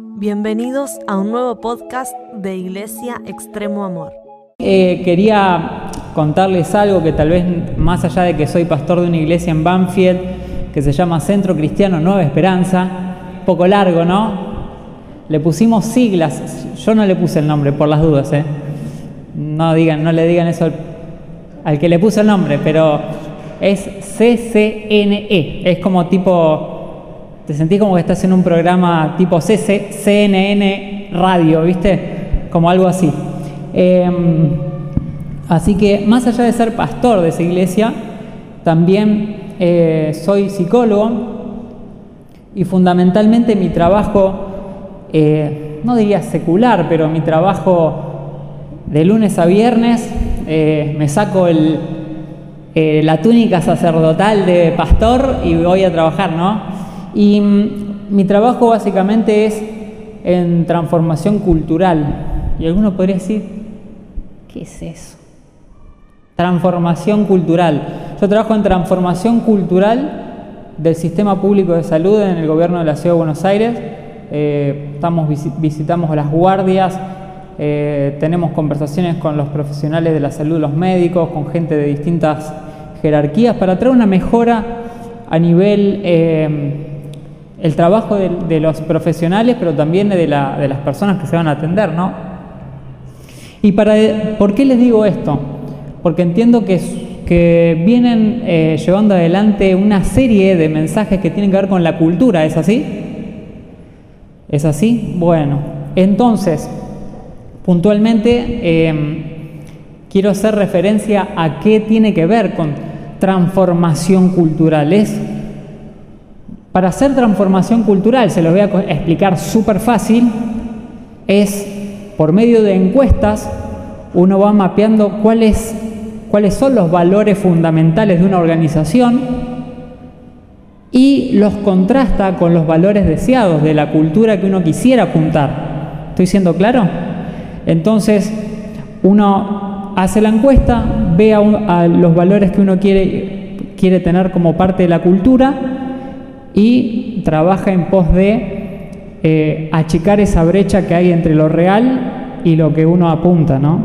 Bienvenidos a un nuevo podcast de Iglesia Extremo Amor. Eh, quería contarles algo que tal vez más allá de que soy pastor de una iglesia en Banfield que se llama Centro Cristiano Nueva Esperanza, poco largo, ¿no? Le pusimos siglas, yo no le puse el nombre por las dudas, ¿eh? No, digan, no le digan eso al, que le puso el nombre, pero es CCNE, es como tipo te sentís como que estás en un programa tipo CC, CNN Radio, ¿viste? Como algo así. Em, así que más allá de ser pastor de esa iglesia, también eh, soy psicólogo y fundamentalmente mi trabajo, eh, no diría secular, pero mi trabajo de lunes a viernes, eh, me saco la túnica sacerdotal de pastor y voy a trabajar, ¿no? Y mm, mi trabajo básicamente es en transformación cultural. Y alguno podría decir, ¿qué es eso? Transformación cultural. Yo trabajo en transformación cultural del sistema público de salud en el gobierno de la Ciudad de Buenos Aires. Eh, estamos, visitamos las guardias, eh, tenemos conversaciones con los profesionales de la salud, los médicos, con gente de distintas jerarquías para traer una mejora a nivel eh, el trabajo de, los profesionales, pero también de, las personas que se van a atender, ¿no? ¿Y para, por qué les digo esto? Porque entiendo que, que vienen eh, llevando adelante una serie de mensajes que tienen que ver con la cultura, ¿es así? ¿Es así? Bueno, entonces, puntualmente em, quiero hacer referencia a qué tiene que ver con transformación cultural. Es para hacer transformación cultural, se los voy a explicar súper fácil, es por medio de encuestas, uno va mapeando cuáles, cuáles son los valores fundamentales de una organización y los contrasta con los valores deseados de la cultura que uno quisiera apuntar. ¿Estoy siendo claro? Entonces, uno hace la encuesta, ve a, los valores que uno quiere, quiere tener como parte de la cultura, y trabaja en pos de eh, achicar esa brecha que hay entre lo real y lo que uno apunta, ¿no?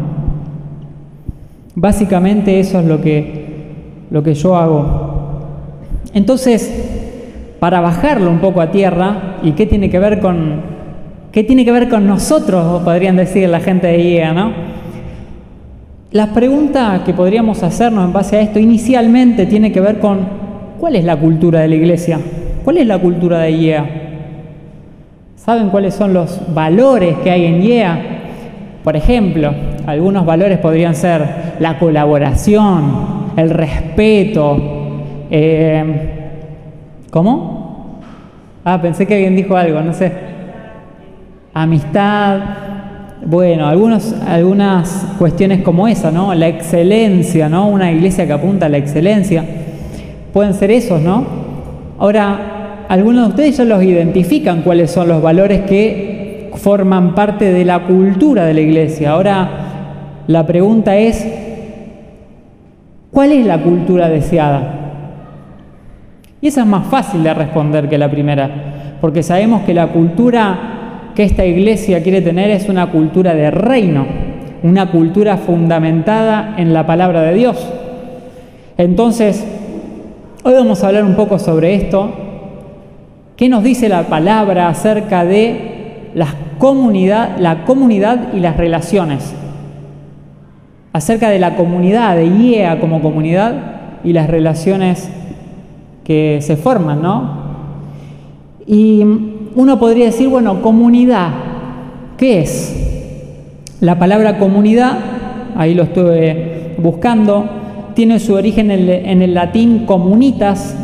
Básicamente eso es lo que, lo que yo hago. Entonces, para bajarlo un poco a tierra, ¿y qué tiene que ver con, qué tiene que ver con nosotros, podrían decir la gente de IEA, ¿no? La pregunta que podríamos hacernos en base a esto inicialmente tiene que ver con ¿cuál es la cultura de la iglesia? ¿Cuál es la cultura de IEA? ¿Saben cuáles son los valores que hay en IEA? Por ejemplo, algunos valores podrían ser la colaboración, el respeto. Eh, ¿Cómo? Ah, pensé que alguien dijo algo, no sé. Amistad. Bueno, algunos, algunas cuestiones como esa, ¿no? La excelencia, ¿no? Una iglesia que apunta a la excelencia. Pueden ser esos, ¿no? Ahora, algunos de ustedes ya los identifican cuáles son los valores que forman parte de la cultura de la iglesia. Ahora la pregunta es, ¿cuál es la cultura deseada? Y esa es más fácil de responder que la primera, porque sabemos que la cultura que esta iglesia quiere tener es una cultura de reino, una cultura fundamentada en la palabra de Dios. Entonces, hoy vamos a hablar un poco sobre esto, ¿Qué nos dice la palabra acerca de la comunidad, la comunidad y las relaciones? Acerca de la comunidad, de IEA como comunidad y las relaciones que se forman, ¿no? Y uno podría decir, bueno, comunidad, ¿qué es? La palabra comunidad, ahí lo estuve buscando, tiene su origen en el, latín comunitas,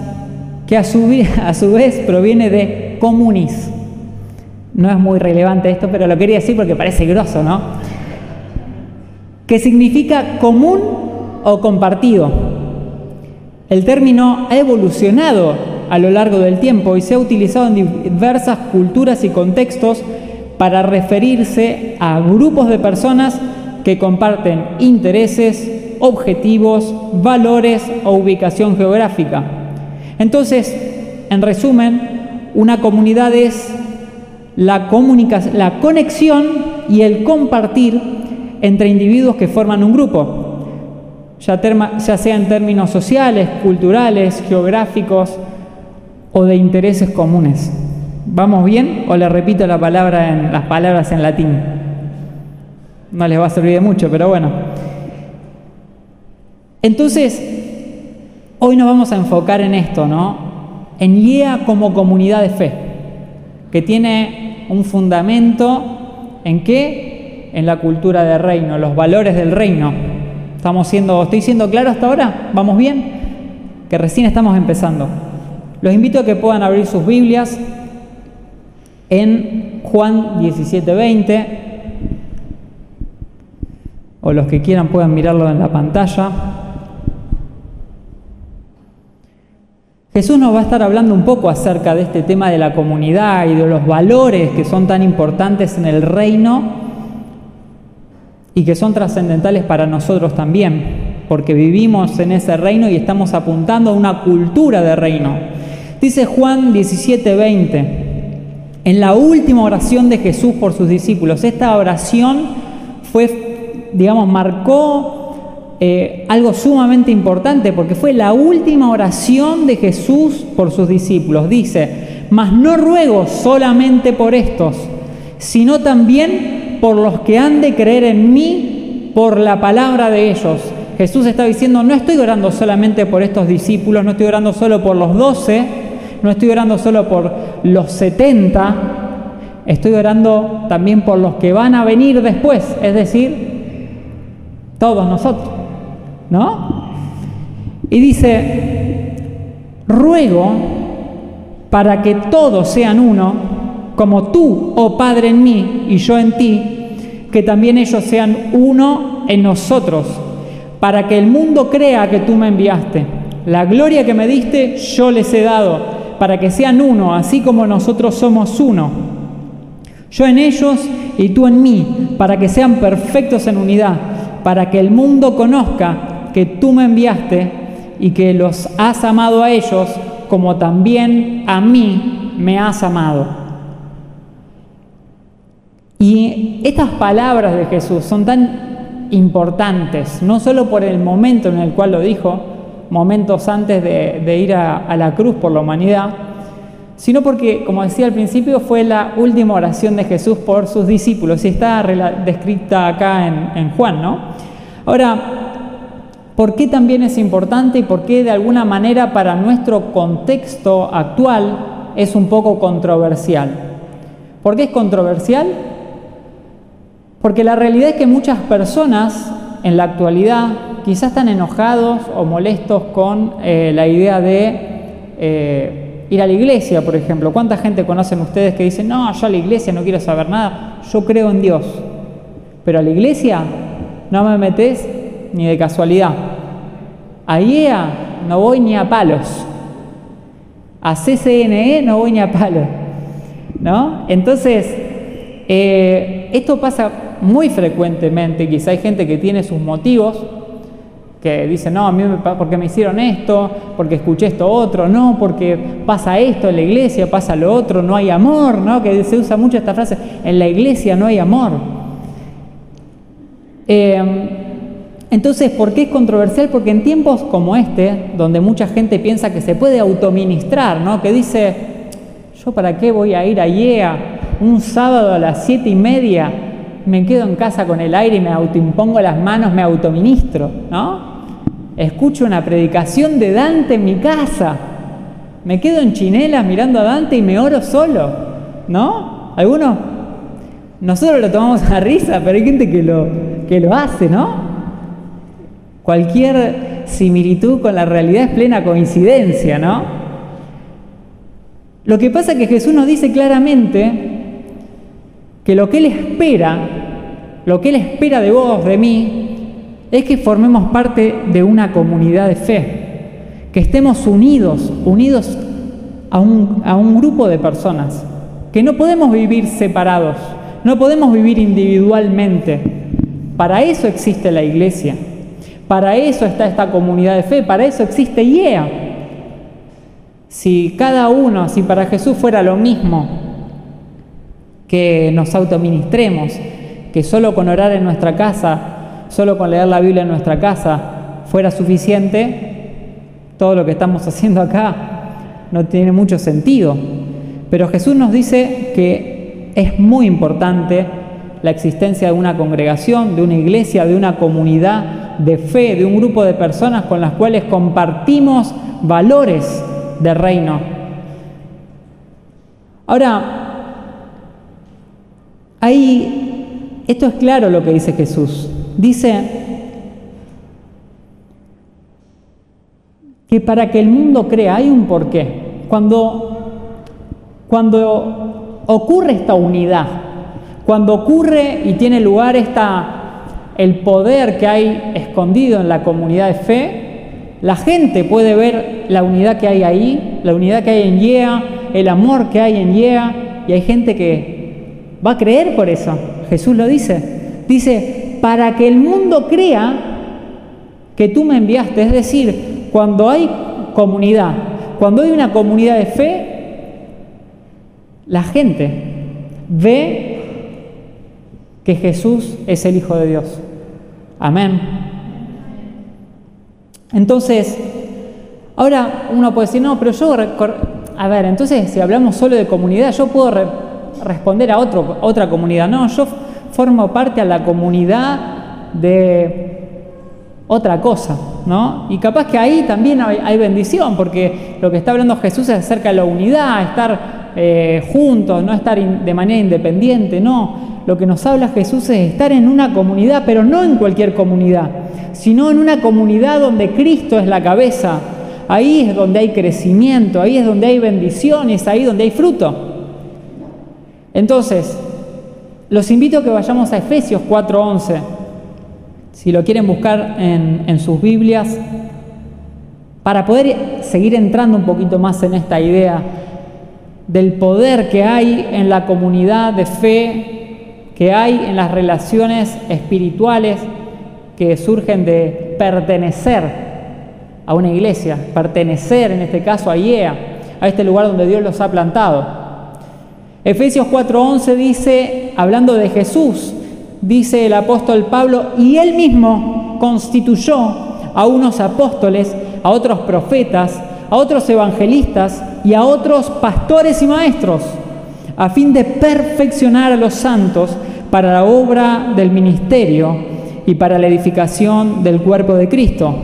que a su, a su vez proviene de comunis. No es muy relevante esto, pero lo quería decir porque parece grosso, ¿no? Que significa común o compartido. El término ha evolucionado a lo largo del tiempo y se ha utilizado en diversas culturas y contextos para referirse a grupos de personas que comparten intereses, objetivos, valores o ubicación geográfica. Entonces, en resumen, una comunidad es la, la conexión y el compartir entre individuos que forman un grupo, ya, ya sea en términos sociales, culturales, geográficos o de intereses comunes. ¿Vamos bien? ¿O le repito la palabra en, las palabras en latín? No les va a servir de mucho, pero bueno. Entonces, hoy nos vamos a enfocar en esto, ¿no? En IEA como comunidad de fe, que tiene un fundamento en qué? En la cultura del reino, los valores del reino. Estamos siendo, ¿Estoy siendo claro hasta ahora? ¿Vamos bien? Que recién estamos empezando. Los invito a que puedan abrir sus Biblias en Juan 17:20, o los que quieran puedan mirarlo en la pantalla. Jesús nos va a estar hablando un poco acerca de este tema de la comunidad y de los valores que son tan importantes en el reino y que son trascendentales para nosotros también, porque vivimos en ese reino y estamos apuntando a una cultura de reino. Dice Juan 17:20, en la última oración de Jesús por sus discípulos, esta oración fue, digamos, marcó eh, algo sumamente importante porque fue la última oración de Jesús por sus discípulos. Dice, mas no ruego solamente por estos, sino también por los que han de creer en mí por la palabra de ellos. Jesús está diciendo, no estoy orando solamente por estos discípulos, no estoy orando solo por los doce, no estoy orando solo por los setenta, estoy orando también por los que van a venir después, es decir, todos nosotros. ¿No? Y dice, ruego para que todos sean uno, como tú, oh Padre, en mí y yo en ti, que también ellos sean uno en nosotros, para que el mundo crea que tú me enviaste. La gloria que me diste yo les he dado, para que sean uno, así como nosotros somos uno. Yo en ellos y tú en mí, para que sean perfectos en unidad, para que el mundo conozca tú me enviaste y que los has amado a ellos como también a mí me has amado. Y estas palabras de Jesús son tan importantes, no solo por el momento en el cual lo dijo, momentos antes de, ir a, la cruz por la humanidad, sino porque, como decía al principio, fue la última oración de Jesús por sus discípulos y está descrita acá en, en Juan, ¿no? Ahora, ¿Por qué también es importante y por qué de alguna manera para nuestro contexto actual es un poco controversial? ¿Por qué es controversial? Porque la realidad es que muchas personas en la actualidad quizás están enojados o molestos con eh, la idea de eh, ir a la iglesia, por ejemplo. ¿Cuánta gente conocen ustedes que dicen, no, yo a la iglesia no quiero saber nada, yo creo en Dios, pero a la iglesia no me metes ni de casualidad. A IEA no voy ni a palos. A CCNE no voy ni a palos. ¿No? Entonces, eh, esto pasa muy frecuentemente. Quizá hay gente que tiene sus motivos, que dice, no, a mí me, porque me hicieron esto, porque escuché esto otro, no, porque pasa esto en la iglesia, pasa lo otro, no hay amor, ¿no? Que se usa mucho esta frase, en la iglesia no hay amor. Eh, entonces, ¿por qué es controversial? Porque en tiempos como este, donde mucha gente piensa que se puede autoministrar, ¿no? que dice, yo para qué voy a ir a IEA un sábado a las siete y media, me quedo en casa con el aire y me autoimpongo las manos, me autoministro, ¿no? Escucho una predicación de Dante en mi casa, me quedo en chinelas mirando a Dante y me oro solo, ¿no? ¿Algunos? Nosotros lo tomamos a risa, pero hay gente que lo, que lo hace, ¿no? Cualquier similitud con la realidad es plena coincidencia, ¿no? Lo que pasa es que Jesús nos dice claramente que lo que Él espera, lo que Él espera de vos, de mí, es que formemos parte de una comunidad de fe, que estemos unidos, unidos a un, a un grupo de personas, que no podemos vivir separados, no podemos vivir individualmente. Para eso existe la iglesia. Para eso está esta comunidad de fe, para eso existe IEA. Si cada uno, si para Jesús fuera lo mismo, que nos autoministremos, que solo con orar en nuestra casa, solo con leer la Biblia en nuestra casa fuera suficiente, todo lo que estamos haciendo acá no tiene mucho sentido. Pero Jesús nos dice que es muy importante la existencia de una congregación, de una iglesia, de una comunidad de fe, de un grupo de personas con las cuales compartimos valores del reino. Ahora, ahí, esto es claro lo que dice Jesús. Dice que para que el mundo crea hay un porqué. Cuando, cuando ocurre esta unidad, cuando ocurre y tiene lugar esta, el poder que hay escondido en la comunidad de fe, la gente puede ver la unidad que hay ahí, la unidad que hay en IEA, el amor que hay en IEA, y hay gente que va a creer por eso. Jesús lo dice. Dice, para que el mundo crea que tú me enviaste. Es decir, cuando hay comunidad, cuando hay una comunidad de fe, la gente ve que Jesús es el Hijo de Dios. Amén. Entonces, ahora uno puede decir, no, pero yo, a ver, entonces si hablamos solo de comunidad, yo puedo responder a otro, otra comunidad. No, yo formo parte a la comunidad de otra cosa, ¿no? Y capaz que ahí también hay, bendición, porque lo que está hablando Jesús es acerca de la unidad, estar eh, juntos, no estar de manera independiente, no lo que nos habla Jesús es estar en una comunidad, pero no en cualquier comunidad, sino en una comunidad donde Cristo es la cabeza. Ahí es donde hay crecimiento, ahí es donde hay bendiciones, ahí donde hay fruto. Entonces, los invito a que vayamos a Efesios 4:11. Si lo quieren buscar en, en sus Biblias, para poder seguir entrando un poquito más en esta idea del poder que hay en la comunidad de fe que hay en las relaciones espirituales que surgen de pertenecer a una iglesia, pertenecer en este caso a IEA, a este lugar donde Dios los ha plantado. Efesios 4:11 dice, hablando de Jesús, dice el apóstol Pablo, y él mismo constituyó a unos apóstoles, a otros profetas, a otros evangelistas y a otros pastores y maestros, a fin de perfeccionar a los santos para la obra del ministerio y para la edificación del cuerpo de Cristo,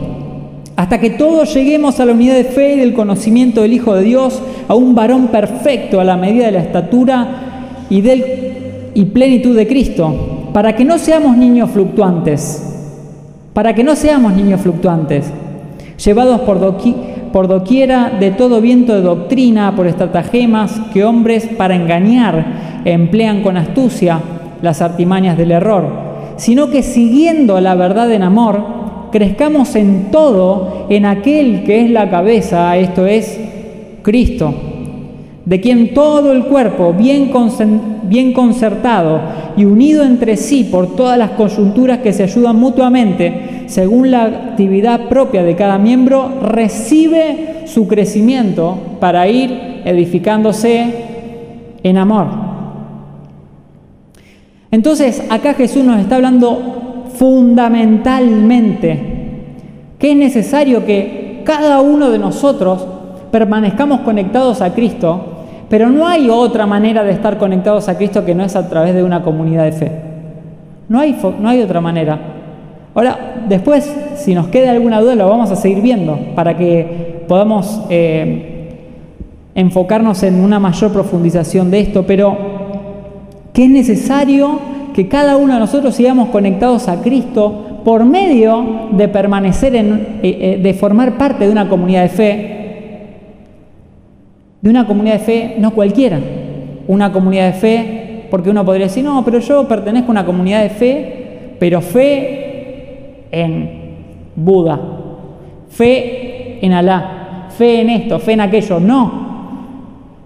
hasta que todos lleguemos a la unidad de fe y del conocimiento del Hijo de Dios, a un varón perfecto a la medida de la estatura y, plenitud de Cristo, para que no seamos niños fluctuantes, para que no seamos niños fluctuantes, llevados por doquiera de todo viento de doctrina, por estratagemas que hombres para engañar emplean con astucia, las artimañas del error, sino que siguiendo la verdad en amor, crezcamos en todo en aquel que es la cabeza, esto es Cristo, de quien todo el cuerpo, bien, bien concertado y unido entre sí por todas las coyunturas que se ayudan mutuamente, según la actividad propia de cada miembro, recibe su crecimiento para ir edificándose en amor. Entonces, acá Jesús nos está hablando fundamentalmente que es necesario que cada uno de nosotros permanezcamos conectados a Cristo, pero no hay otra manera de estar conectados a Cristo que no es a través de una comunidad de fe. No hay, no hay otra manera. Ahora, después, si nos queda alguna duda, lo vamos a seguir viendo para que podamos eh, enfocarnos en una mayor profundización de esto, pero que es necesario que cada uno de nosotros sigamos conectados a Cristo por medio de permanecer en, eh, eh, de formar parte de una comunidad de fe, de una comunidad de fe no cualquiera, una comunidad de fe, porque uno podría decir, no, pero yo pertenezco a una comunidad de fe, pero fe en Buda, fe en Alá, fe en esto, fe en aquello, no.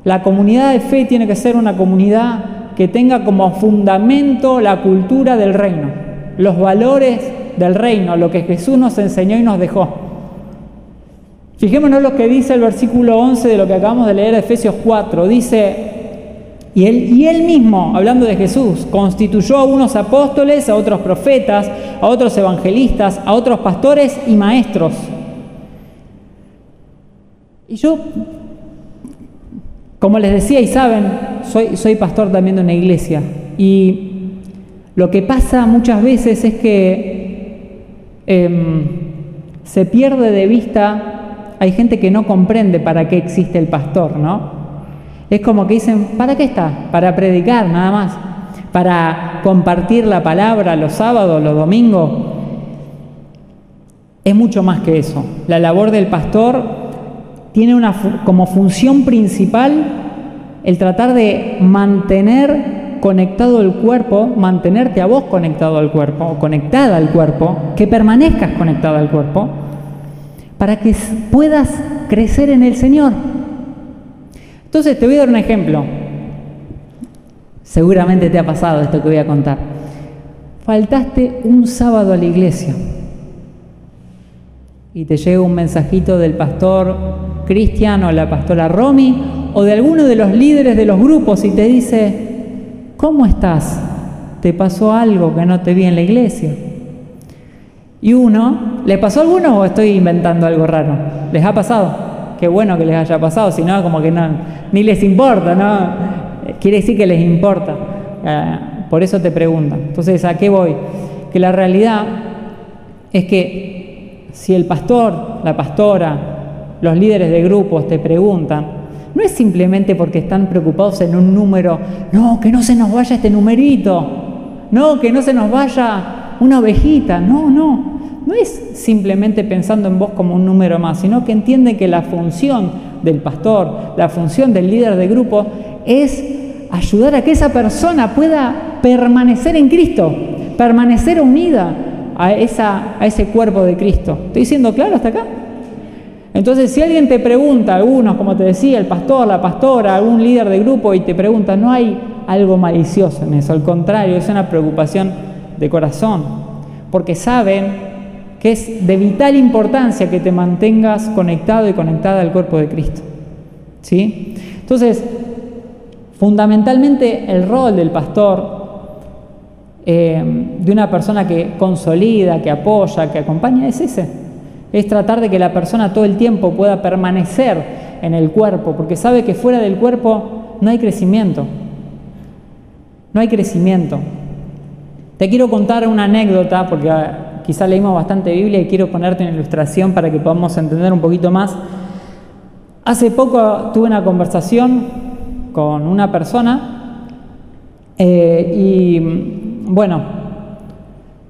La comunidad de fe tiene que ser una comunidad que tenga como fundamento la cultura del reino, los valores del reino, lo que Jesús nos enseñó y nos dejó. Fijémonos lo que dice el versículo 11 de lo que acabamos de leer Efesios 4. Dice, Y él, y él mismo, hablando de Jesús, constituyó a unos apóstoles, a otros profetas, a otros evangelistas, a otros pastores y maestros. Y yo, como les decía y saben, soy, soy pastor también de una iglesia. Y lo que pasa muchas veces es que em, se pierde de vista, hay gente que no comprende para qué existe el pastor, ¿no? Es como que dicen, ¿para qué está? Para predicar nada más, para compartir la palabra los sábados, los domingos. Es mucho más que eso. La labor del pastor tiene una, como función principal el tratar de mantener conectado el cuerpo, mantenerte a vos conectado al cuerpo, o conectada al cuerpo, que permanezcas conectada al cuerpo, para que puedas crecer en el Señor. Entonces te voy a dar un ejemplo. Seguramente te ha pasado esto que voy a contar. Faltaste un sábado a la iglesia y te llega un mensajito del pastor Cristian o la pastora Romy o de alguno de los líderes de los grupos y te dice, ¿cómo estás? ¿Te pasó algo que no te vi en la iglesia? Y uno, ¿le pasó a alguno o estoy inventando algo raro? ¿Les ha pasado? qué bueno que les haya pasado, si no, como que no, ni les importa, ¿no? Quiere decir que les importa. Eh, por eso te preguntan. Entonces, ¿a qué voy? Que la realidad es que si el pastor, la pastora, los líderes de grupos te preguntan, no es simplemente porque están preocupados en un número, no, que no se nos vaya este numerito, no, que no se nos vaya una ovejita, no, no, no es simplemente pensando en vos como un número más, sino que entiende que la función del pastor, la función del líder de grupo es ayudar a que esa persona pueda permanecer en Cristo, permanecer unida a, esa, a ese cuerpo de Cristo. ¿Estoy diciendo claro hasta acá? Entonces, si alguien te pregunta, algunos, como te decía, el pastor, la pastora, algún líder de grupo, y te pregunta, no hay algo malicioso en eso, al contrario, es una preocupación de corazón, porque saben que es de vital importancia que te mantengas conectado y conectada al cuerpo de Cristo. ¿Sí? Entonces, fundamentalmente el rol del pastor, eh, de una persona que consolida, que apoya, que acompaña, es ese. Es tratar de que la persona todo el tiempo pueda permanecer en el cuerpo, porque sabe que fuera del cuerpo no hay crecimiento. No hay crecimiento. Te quiero contar una anécdota, porque quizá leímos bastante Biblia y quiero ponerte una ilustración para que podamos entender un poquito más. Hace poco tuve una conversación con una persona eh, y bueno,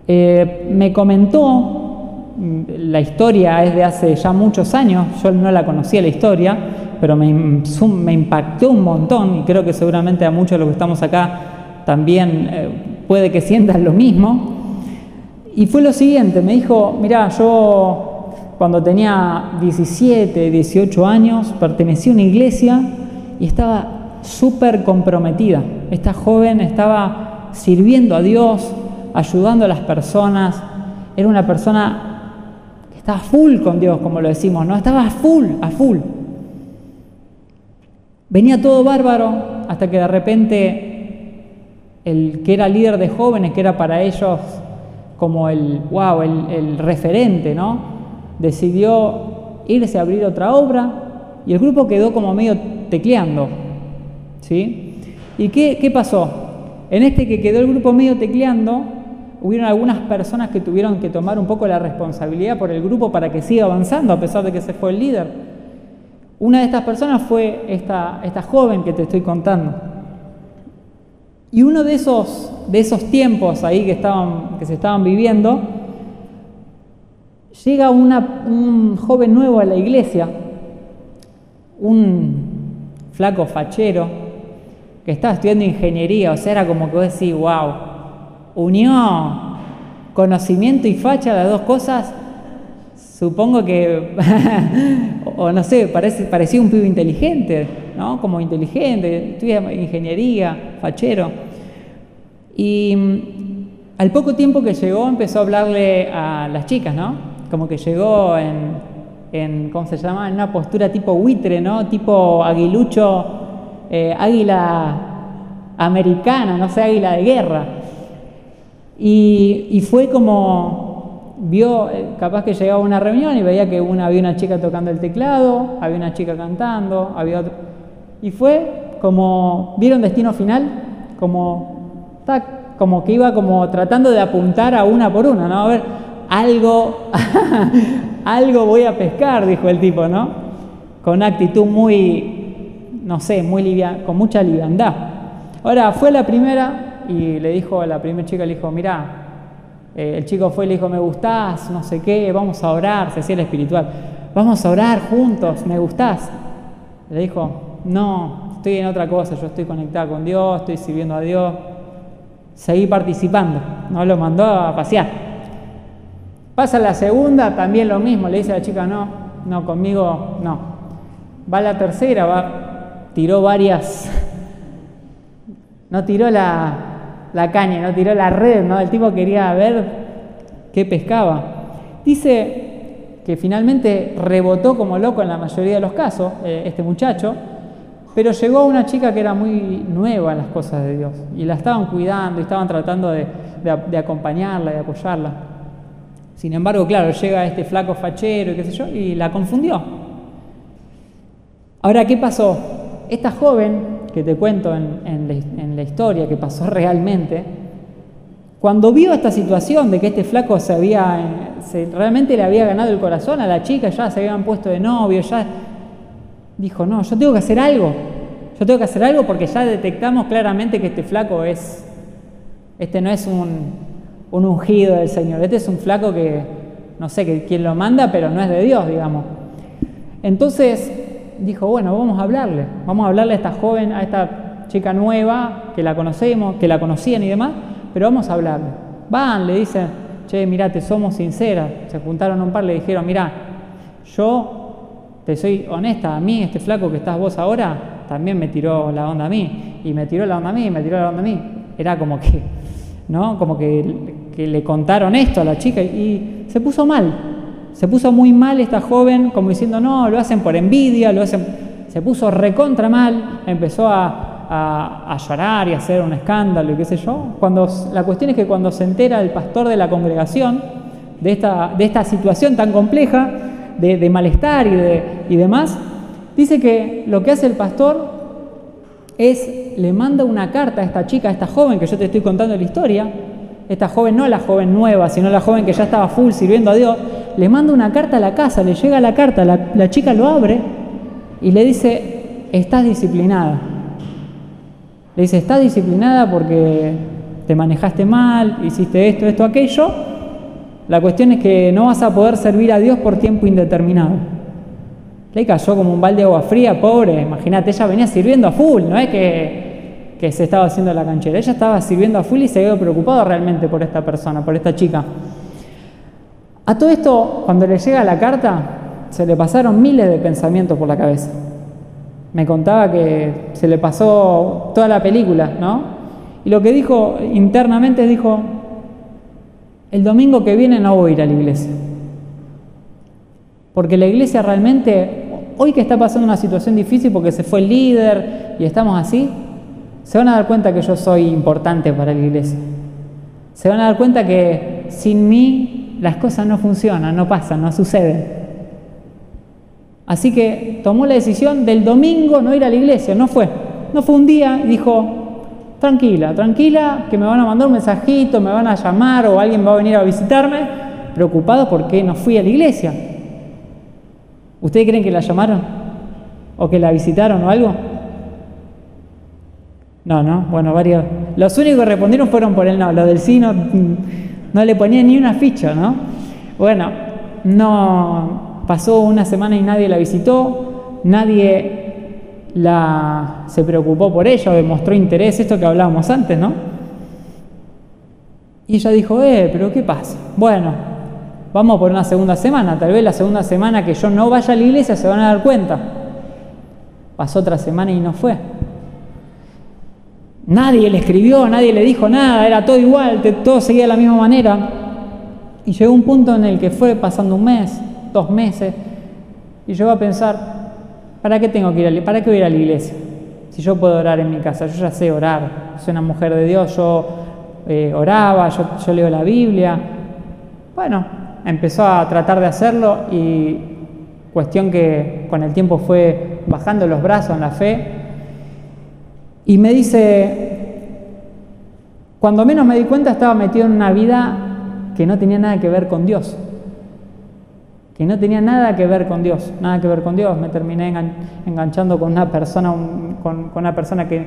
eh, me comentó, la historia es de hace ya muchos años, yo no la conocía la historia, pero me, impactó un montón y creo que seguramente a muchos de los que estamos acá también eh, puede que sientan lo mismo. Y fue lo siguiente, me dijo, mira, yo cuando tenía 17, 18 años, pertenecía a una iglesia y estaba súper comprometida. Esta joven estaba sirviendo a Dios, ayudando a las personas, era una persona que estaba full con Dios, como lo decimos, ¿no? Estaba full, a full. Venía todo bárbaro hasta que de repente el que era líder de jóvenes, que era para ellos como el, wow, el, referente, ¿no? Decidió irse a abrir otra obra y el grupo quedó como medio tecleando, ¿sí? ¿Y qué, qué pasó? En este que quedó el grupo medio tecleando, hubieron algunas personas que tuvieron que tomar un poco la responsabilidad por el grupo para que siga avanzando, a pesar de que se fue el líder. Una de estas personas fue esta, joven que te estoy contando. Y uno de esos, de esos tiempos ahí que, estaban, que se estaban viviendo, llega un joven nuevo a la iglesia, un flaco fachero, que estaba estudiando ingeniería, o sea, era como que vos wow, unió conocimiento y facha, las dos cosas, supongo que, o no sé, parece, parecía un pibe inteligente, ¿no? Como inteligente, estudia ingeniería, fachero. Y mm, al poco tiempo que llegó empezó a hablarle a las chicas, ¿no? Como que llegó en, en ¿cómo se llama? En una postura tipo buitre, ¿no? Tipo aguilucho, eh, águila americana, no sé, águila de guerra. Y, fue como, vio, eh, capaz que llegaba a una reunión y veía que una, había una chica tocando el teclado, había una chica cantando, había otro, y fue como, ¿vieron Destino Final? Como, como que iba como tratando de apuntar a una por una, ¿no? A ver, algo, algo voy a pescar, dijo el tipo, ¿no? Con una actitud muy, no sé, muy liviana, con mucha liviandad. Ahora, fue la primera y le dijo a la primera chica, le dijo, mira, eh, el chico fue y le dijo, me gustás, no sé qué, vamos a orar, se hacía el espiritual, vamos a orar juntos, me gustás. Le dijo, no, estoy en otra cosa, yo estoy conectada con Dios, estoy sirviendo a Dios. Seguí participando, no lo mandó a pasear. Pasa la segunda, también lo mismo, le dice a la chica, no, no, conmigo no. Va la tercera, va, tiró varias, no tiró la, la caña, no tiró la red, ¿no? El tipo quería ver qué pescaba. Dice que finalmente rebotó como loco en la mayoría de los casos, eh, este muchacho, pero llegó una chica que era muy nueva en las cosas de Dios y la estaban cuidando y estaban tratando de, acompañarla, de apoyarla. Sin embargo, claro, llega este flaco fachero y qué sé yo, y la confundió. Ahora, ¿qué pasó? Esta joven, que te cuento en, la, historia, que pasó realmente, cuando vio esta situación de que este flaco se había, realmente le había ganado el corazón a la chica, ya se habían puesto de novio, ya dijo, no, yo tengo que hacer algo. Yo tengo que hacer algo porque ya detectamos claramente que este flaco es, este no es un, un ungido del Señor, este es un flaco que, no sé quién lo manda, pero no es de Dios, digamos. Entonces dijo, bueno, vamos a hablarle, vamos a hablarle a esta joven, a esta chica nueva, que la conocemos, que la conocían y demás, pero vamos a hablarle. Van, le dicen, che, mirate, somos sinceras. Se juntaron un par, le dijeron, mira, yo te soy honesta, a mí, este flaco que estás vos ahora, también me tiró la onda a mí, y me tiró la onda a mí, y me tiró la onda a mí. Era como que, ¿no? Como que, le contaron esto a la chica y se puso mal. Se puso muy mal esta joven, como diciendo, no, lo hacen por envidia, lo hacen. Se puso recontra mal, empezó a, llorar y a hacer un escándalo y qué sé yo. Cuando, la cuestión es que cuando se entera el pastor de la congregación de esta, de esta situación tan compleja, de, malestar y, de, y demás, dice que lo que hace el pastor es, le manda una carta a esta chica, a esta joven que yo te estoy contando la historia, esta joven no la joven nueva, sino la joven que ya estaba full sirviendo a Dios, le manda una carta a la casa, le llega la carta, la, chica lo abre y le dice, estás disciplinada. Le dice, estás disciplinada porque te manejaste mal, hiciste esto, esto, aquello, la cuestión es que no vas a poder servir a Dios por tiempo indeterminado. Le cayó como un balde de agua fría, pobre. Imagínate, ella venía sirviendo a full, no es que, que se estaba haciendo la canchera. Ella estaba sirviendo a full y se había preocupado realmente por esta persona, por esta chica. A todo esto, cuando le llega la carta, se le pasaron miles de pensamientos por la cabeza. Me contaba que se le pasó toda la película, ¿no? Y lo que dijo internamente dijo, el domingo que viene no voy a ir a la iglesia. Porque la iglesia realmente, hoy que está pasando una situación difícil porque se fue el líder y estamos así, se van a dar cuenta que yo soy importante para la iglesia. Se van a dar cuenta que sin mí las cosas no funcionan, no pasan, no suceden. Así que tomó la decisión del domingo no ir a la iglesia, no fue. No fue un día y dijo, tranquila, tranquila, que me van a mandar un mensajito, me van a llamar o alguien va a venir a visitarme, preocupado porque no fui a la iglesia. ¿Ustedes creen que la llamaron? ¿O que la visitaron o algo? No, no, bueno, varios. Los únicos que respondieron fueron por el no, los del sí no, no le ponían ni una ficha, ¿no? Bueno, no pasó una semana y nadie la visitó, nadie la, se preocupó por ella, demostró interés, esto que hablábamos antes, ¿no? Y ella dijo, eh, pero ¿qué pasa? Bueno, vamos por una segunda semana, tal vez la segunda semana que yo no vaya a la iglesia se van a dar cuenta. Pasó otra semana y no fue. Nadie le escribió, nadie le dijo nada, era todo igual, todo seguía de la misma manera. Y llegó un punto en el que fue pasando un mes, dos meses, y llegó a pensar, ¿Para qué tengo que ir a, para qué voy la iglesia? Si Si yo puedo orar en mi casa, yo ya sé orar, soy una mujer de Dios, yo eh, oraba, yo, yo leo la Biblia. Bueno, empezó a tratar de hacerlo y cuestión que con el tiempo fue bajando los brazos en la fe. Y me dice, cuando menos me di cuenta estaba metido en una vida que no tenía nada que ver con Dios que no tenía nada que ver con Dios, nada que ver con Dios. Me terminé enganchando con una persona, con, una persona que,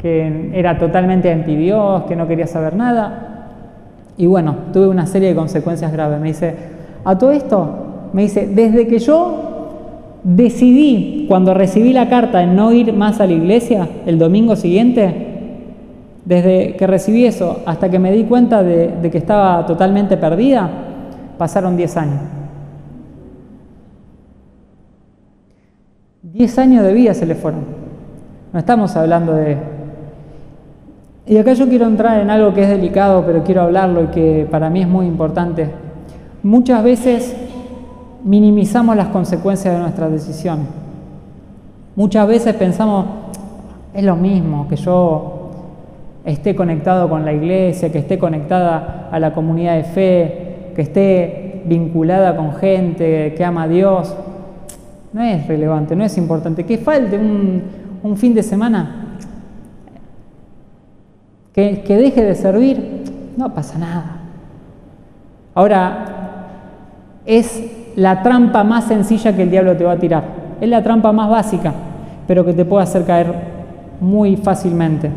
que era totalmente anti Dios, que no quería saber nada. Y bueno, tuve una serie de consecuencias graves. Me dice, a todo esto, me dice, desde que yo decidí, cuando recibí la carta de no ir más a la iglesia el domingo siguiente, desde que recibí eso hasta que me di cuenta de, de que estaba totalmente perdida, pasaron 10 años. 10 años de vida se le fueron. No estamos hablando de... Y acá yo quiero entrar en algo que es delicado, pero quiero hablarlo y que para mí es muy importante. Muchas veces minimizamos las consecuencias de nuestra decisión. Muchas veces pensamos, es lo mismo que yo esté conectado con la iglesia, que esté conectada a la comunidad de fe, que esté vinculada con gente que ama a Dios no es relevante, no es importante. Que falte un, fin de semana, que, que deje de servir, no pasa nada. Ahora, es la trampa más sencilla que el diablo te va a tirar. Es la trampa más básica, pero que te puede hacer caer muy fácilmente.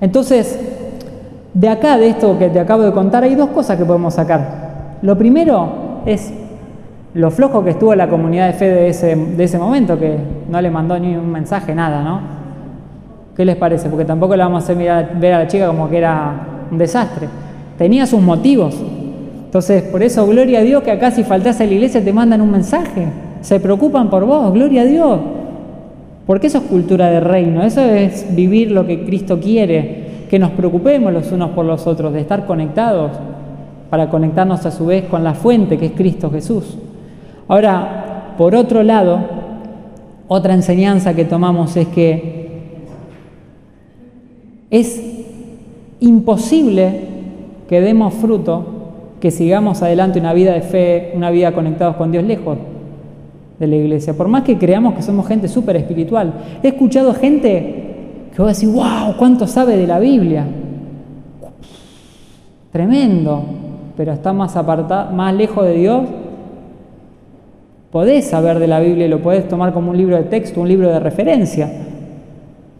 Entonces, de acá, de esto que te acabo de contar, hay dos cosas que podemos sacar. Lo primero es lo flojo que estuvo la comunidad de fe de ese, de ese momento, que no le mandó ni un mensaje, nada, ¿no? ¿Qué les parece? Porque tampoco le vamos a hacer ver a la chica como que era un desastre. Tenía sus motivos. Entonces, por eso, gloria a Dios que acá si faltas a la iglesia te mandan un mensaje. Se preocupan por vos, gloria a Dios. Porque eso es cultura de reino, eso es vivir lo que Cristo quiere, que nos preocupemos los unos por los otros, de estar conectados, para conectarnos a su vez con la fuente que es Cristo Jesús. Ahora, por otro lado, otra enseñanza que tomamos es que es imposible que demos fruto, que sigamos adelante una vida de fe, una vida conectados con Dios lejos de la iglesia. Por más que creamos que somos gente súper espiritual. He escuchado gente que va a decir, wow, ¿cuánto sabe de la Biblia? Tremendo, pero está más, apartado, más lejos de Dios Podés saber de la Biblia y lo podés tomar como un libro de texto, un libro de referencia.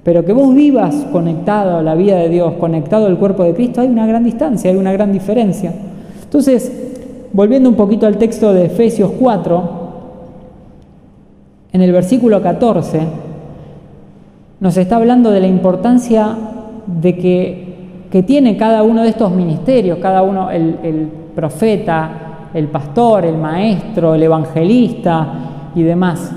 Pero que vos vivas conectado a la vida de Dios, conectado al cuerpo de Cristo, hay una gran distancia, hay una gran diferencia. Entonces, volviendo un poquito al texto de Efesios 4, en el versículo 14, nos está hablando de la importancia de que, tiene cada uno de estos ministerios, cada uno, el profeta, el pastor, el maestro, el evangelista y demás.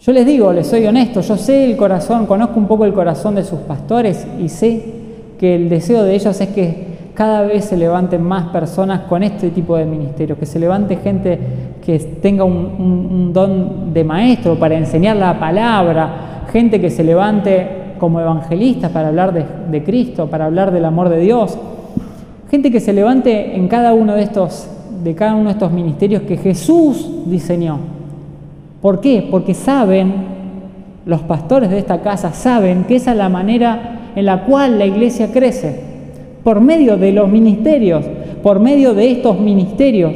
Yo les digo, les soy honesto, yo sé el corazón, conozco un poco el corazón de sus pastores y sé que el deseo de ellos es que cada vez se levanten más personas con este tipo de ministerio, que se levante gente que tenga un, don de maestro para enseñar la palabra, gente que se levante como evangelistas para hablar de, de Cristo, para hablar del amor de Dios, Gente que se levante en cada uno de estos, de cada uno de estos ministerios que Jesús diseñó. ¿Por qué? Porque saben, los pastores de esta casa saben que esa es la manera en la cual la iglesia crece, por medio de los ministerios, por medio de estos ministerios.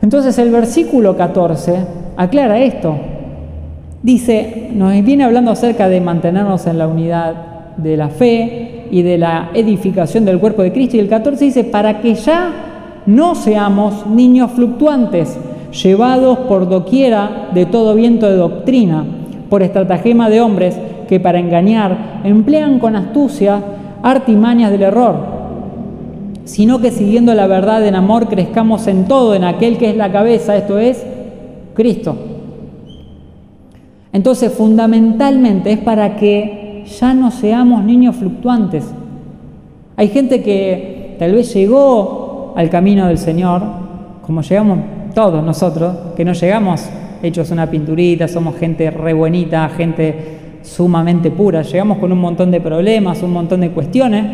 Entonces el versículo 14 aclara esto. Dice, nos viene hablando acerca de mantenernos en la unidad de la fe, y de la edificación del cuerpo de Cristo. Y el 14 dice, para que ya no seamos niños fluctuantes, llevados por doquiera de todo viento de doctrina, por estratagema de hombres que para engañar emplean con astucia artimañas del error, sino que siguiendo la verdad en amor crezcamos en todo, en aquel que es la cabeza, esto es Cristo. Entonces, fundamentalmente es para que ya no seamos niños fluctuantes. Hay gente que tal vez llegó al camino del Señor, como llegamos todos nosotros, que no llegamos hechos una pinturita, somos gente re buenita, gente sumamente pura, llegamos con un montón de problemas, un montón de cuestiones.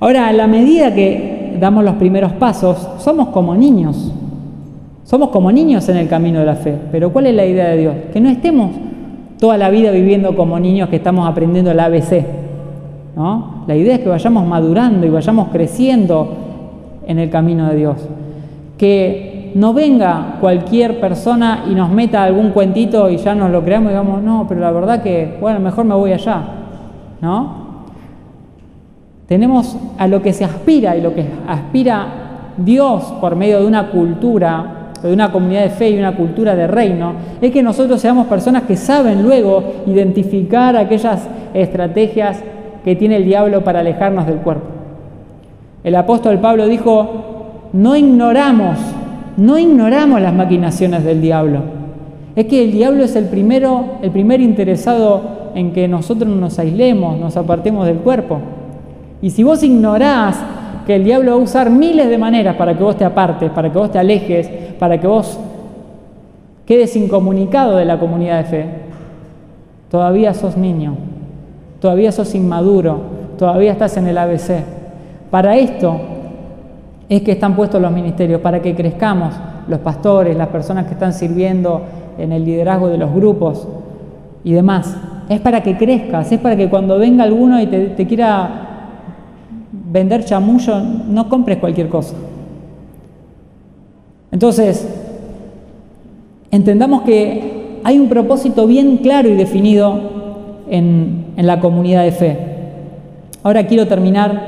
Ahora, a la medida que damos los primeros pasos, somos como niños. Somos como niños en el camino de la fe. Pero ¿cuál es la idea de Dios? Que no estemos toda la vida viviendo como niños que estamos aprendiendo el ABC. ¿no? La idea es que vayamos madurando y vayamos creciendo en el camino de Dios. Que no venga cualquier persona y nos meta algún cuentito y ya nos lo creamos y digamos, no, pero la verdad que, bueno, mejor me voy allá. ¿No? Tenemos a lo que se aspira y lo que aspira Dios por medio de una cultura, de una comunidad de fe y una cultura de reino, es que nosotros seamos personas que saben luego identificar aquellas estrategias que tiene el diablo para alejarnos del cuerpo. El apóstol Pablo dijo, no ignoramos, no ignoramos las maquinaciones del diablo. Es que el diablo es el primero, el primer interesado en que nosotros nos aislemos, nos apartemos del cuerpo. Y si vos ignorás que el diablo va a usar miles de maneras para que vos te apartes, para que vos te alejes, para que vos quedes incomunicado de la comunidad de fe, todavía sos niño, todavía sos inmaduro, todavía estás en el ABC. Para esto es que están puestos los ministerios, para que crezcamos los pastores, las personas que están sirviendo en el liderazgo de los grupos y demás. Es para que crezcas, es para que cuando venga alguno y te, quiera vender chamullo, no compres cualquier cosa. Entonces, entendamos que hay un propósito bien claro y definido en, en la comunidad de fe. Ahora quiero terminar,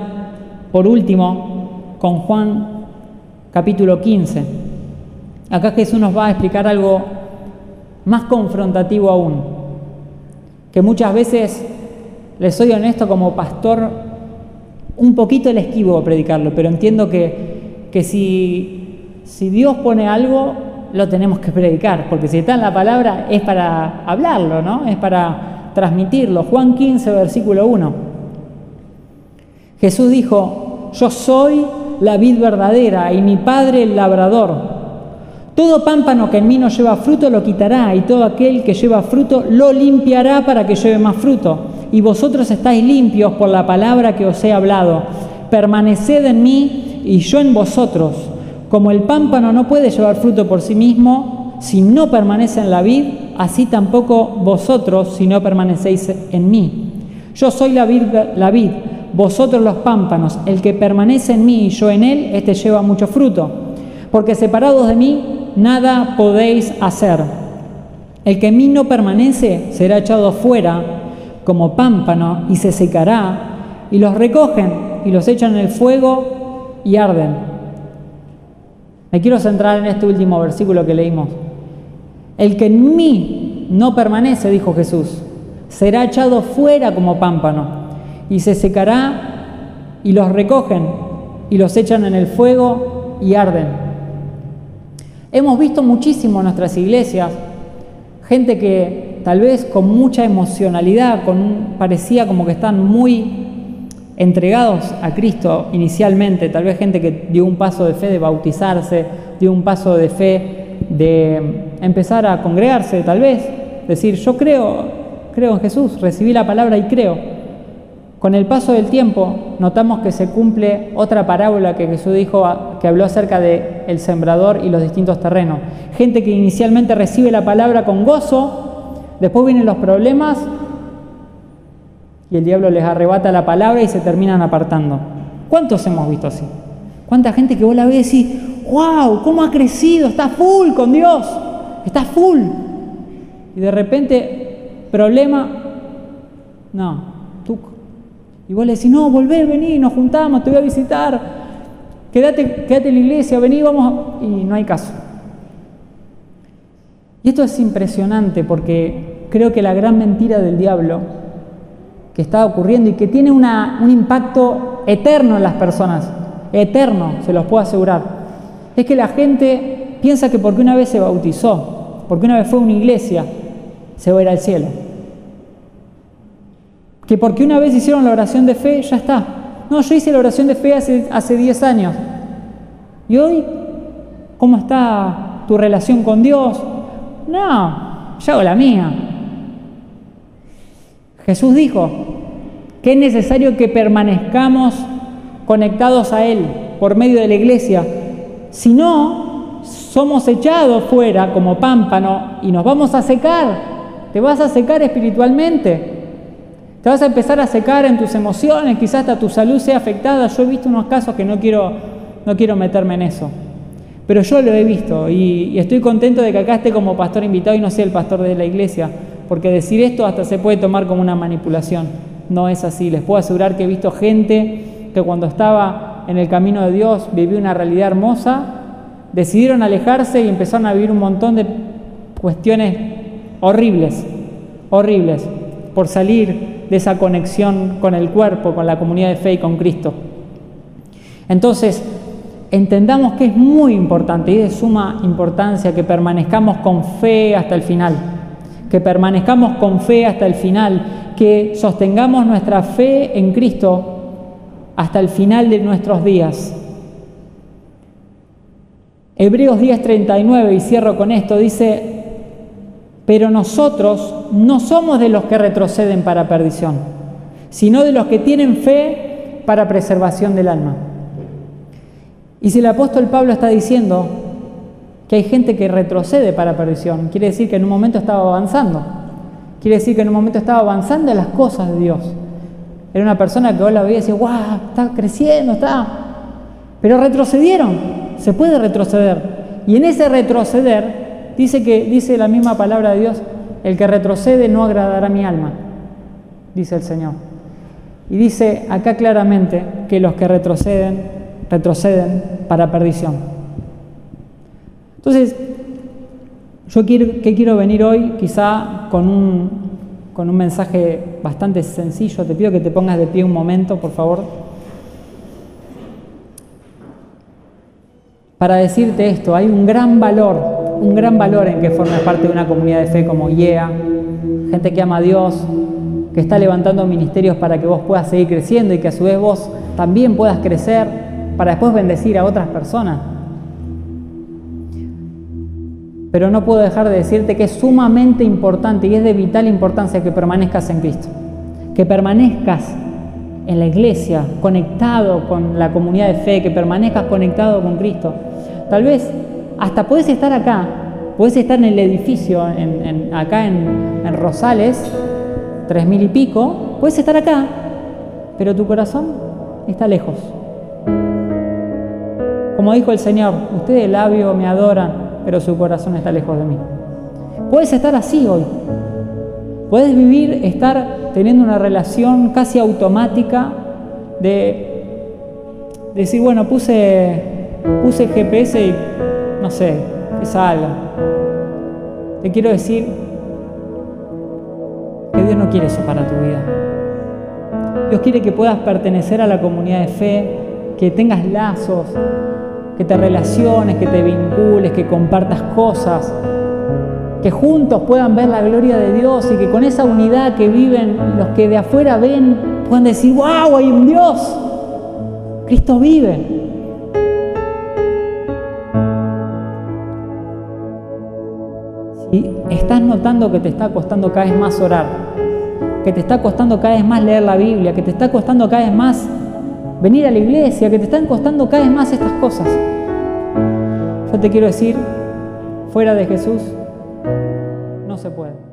por último, con Juan capítulo 15. Acá Jesús nos va a explicar algo más confrontativo aún, que muchas veces, les soy honesto como pastor, un poquito el esquivo predicarlo, pero entiendo que, que si, si Dios pone algo, lo tenemos que predicar, porque si está en la palabra es para hablarlo, ¿no? Es para transmitirlo. Juan 15, versículo 1. Jesús dijo, yo soy la vid verdadera y mi Padre el labrador. Todo pámpano que en mí no lleva fruto lo quitará y todo aquel que lleva fruto lo limpiará para que lleve más fruto y vosotros estáis limpios por la palabra que os he hablado. Permaneced en mí y yo en vosotros. Como el pámpano no puede llevar fruto por sí mismo si no permanece en la vid, así tampoco vosotros si no permanecéis en mí. Yo soy la vid, la vid, vosotros los pámpanos. El que permanece en mí y yo en él, este lleva mucho fruto. Porque separados de mí, nada podéis hacer. El que en mí no permanece será echado fuera como pámpano y se secará, y los recogen y los echan en el fuego y arden. Me quiero centrar en este último versículo que leímos. El que en mí no permanece, dijo Jesús, será echado fuera como pámpano y se secará y los recogen y los echan en el fuego y arden. Hemos visto muchísimo en nuestras iglesias gente que tal vez con mucha emocionalidad, con parecía como que están muy entregados a Cristo inicialmente, tal vez gente que dio un paso de fe de bautizarse, dio un paso de fe de empezar a congregarse, tal vez, decir, yo creo, creo en Jesús, recibí la palabra y creo. Con el paso del tiempo notamos que se cumple otra parábola que Jesús dijo, que habló acerca de sembrador y los distintos terrenos. Gente que inicialmente recibe la palabra con gozo, Después vienen los problemas y el diablo les arrebata la palabra y se terminan apartando. ¿Cuántos hemos visto así? ¿Cuánta gente que vos la ves y decís, wow, cómo ha crecido, está full con Dios, está full? Y de repente, problema, no, tú. Y vos le decís, no, volvé, vení, nos juntamos, te voy a visitar, quédate, quédate en la iglesia, vení, vamos, y no hay caso. Y esto es impresionante porque creo que la gran mentira del diablo que está ocurriendo y que tiene un impacto eterno en las personas, eterno, se los puedo asegurar, es que la gente piensa que porque una vez se bautizó, porque una vez fue a una iglesia, se va a ir al cielo. Que porque una vez hicieron la oración de fe, ya está. No, yo hice la oración de fe hace, hace 10 años. ¿Y hoy cómo está tu relación con Dios? No, yo hago la mía. Jesús dijo que es necesario que permanezcamos conectados a Él por medio de la iglesia. Si no, somos echados fuera como pámpano y nos vamos a secar. Te vas a secar espiritualmente. Te vas a empezar a secar en tus emociones, quizás hasta tu salud sea afectada. Yo he visto unos casos que no quiero, no quiero meterme en eso. Pero yo lo he visto y, estoy contento de que acá esté como pastor invitado y no sea el pastor de la iglesia, porque decir esto hasta se puede tomar como una manipulación. No es así. Les puedo asegurar que he visto gente que cuando estaba en el camino de Dios vivió una realidad hermosa, decidieron alejarse y empezaron a vivir un montón de cuestiones horribles, horribles, por salir de esa conexión con el cuerpo, con la comunidad de fe y con Cristo. Entonces, entendamos que es muy importante y de suma importancia que permanezcamos con fe hasta el final, que permanezcamos con fe hasta el final, que sostengamos nuestra fe en Cristo hasta el final de nuestros días. Hebreos 10:39, y cierro con esto, dice, pero nosotros no somos de los que retroceden para perdición, sino de los que tienen fe para preservación del alma. Y si el apóstol Pablo está diciendo que hay gente que retrocede para perdición, quiere decir que en un momento estaba avanzando. Quiere decir que en un momento estaba avanzando en las cosas de Dios. Era una persona que vos la veía y decía, ¡guau! Está creciendo, está. Pero retrocedieron. Se puede retroceder. Y en ese retroceder Dice que dice la misma palabra de Dios, el que retrocede no agradará a mi alma, dice el Señor. Y dice acá claramente que los que retroceden, retroceden para perdición. Entonces, yo quiero, que quiero venir hoy quizá con un, con un mensaje bastante sencillo. Te pido que te pongas de pie un momento, por favor. Para decirte esto, hay un gran valor un gran valor en que formes parte de una comunidad de fe como IEA, gente que ama a Dios, que está levantando ministerios para que vos puedas seguir creciendo y que a su vez vos también puedas crecer para después bendecir a otras personas. Pero no puedo dejar de decirte que es sumamente importante y es de vital importancia que permanezcas en Cristo, que permanezcas en la iglesia, conectado con la comunidad de fe, que permanezcas conectado con Cristo. Tal vez hasta puedes estar acá, puedes estar en el edificio, acá en, Rosales, tres mil y pico, puedes estar acá, pero tu corazón está lejos. Como dijo el Señor, ustedes de labio me adoran, pero su corazón está lejos de mí. Puedes estar así hoy. Puedes vivir, estar teniendo una relación casi automática de decir, bueno, puse, puse GPS y no sé, que salga. Te quiero decir que Dios no quiere eso para tu vida. Dios quiere que puedas pertenecer a la comunidad de fe, que tengas lazos, que te relaciones, que te vincules, que compartas cosas, que juntos puedan ver la gloria de Dios y que con esa unidad que viven los que de afuera ven puedan decir, wow, hay un Dios. Cristo vive. Y estás notando que te está costando cada vez más orar, que te está costando cada vez más leer la Biblia, que te está costando cada vez más venir a la iglesia, que te están costando cada vez más estas cosas. Yo te quiero decir, fuera de Jesús no se puede.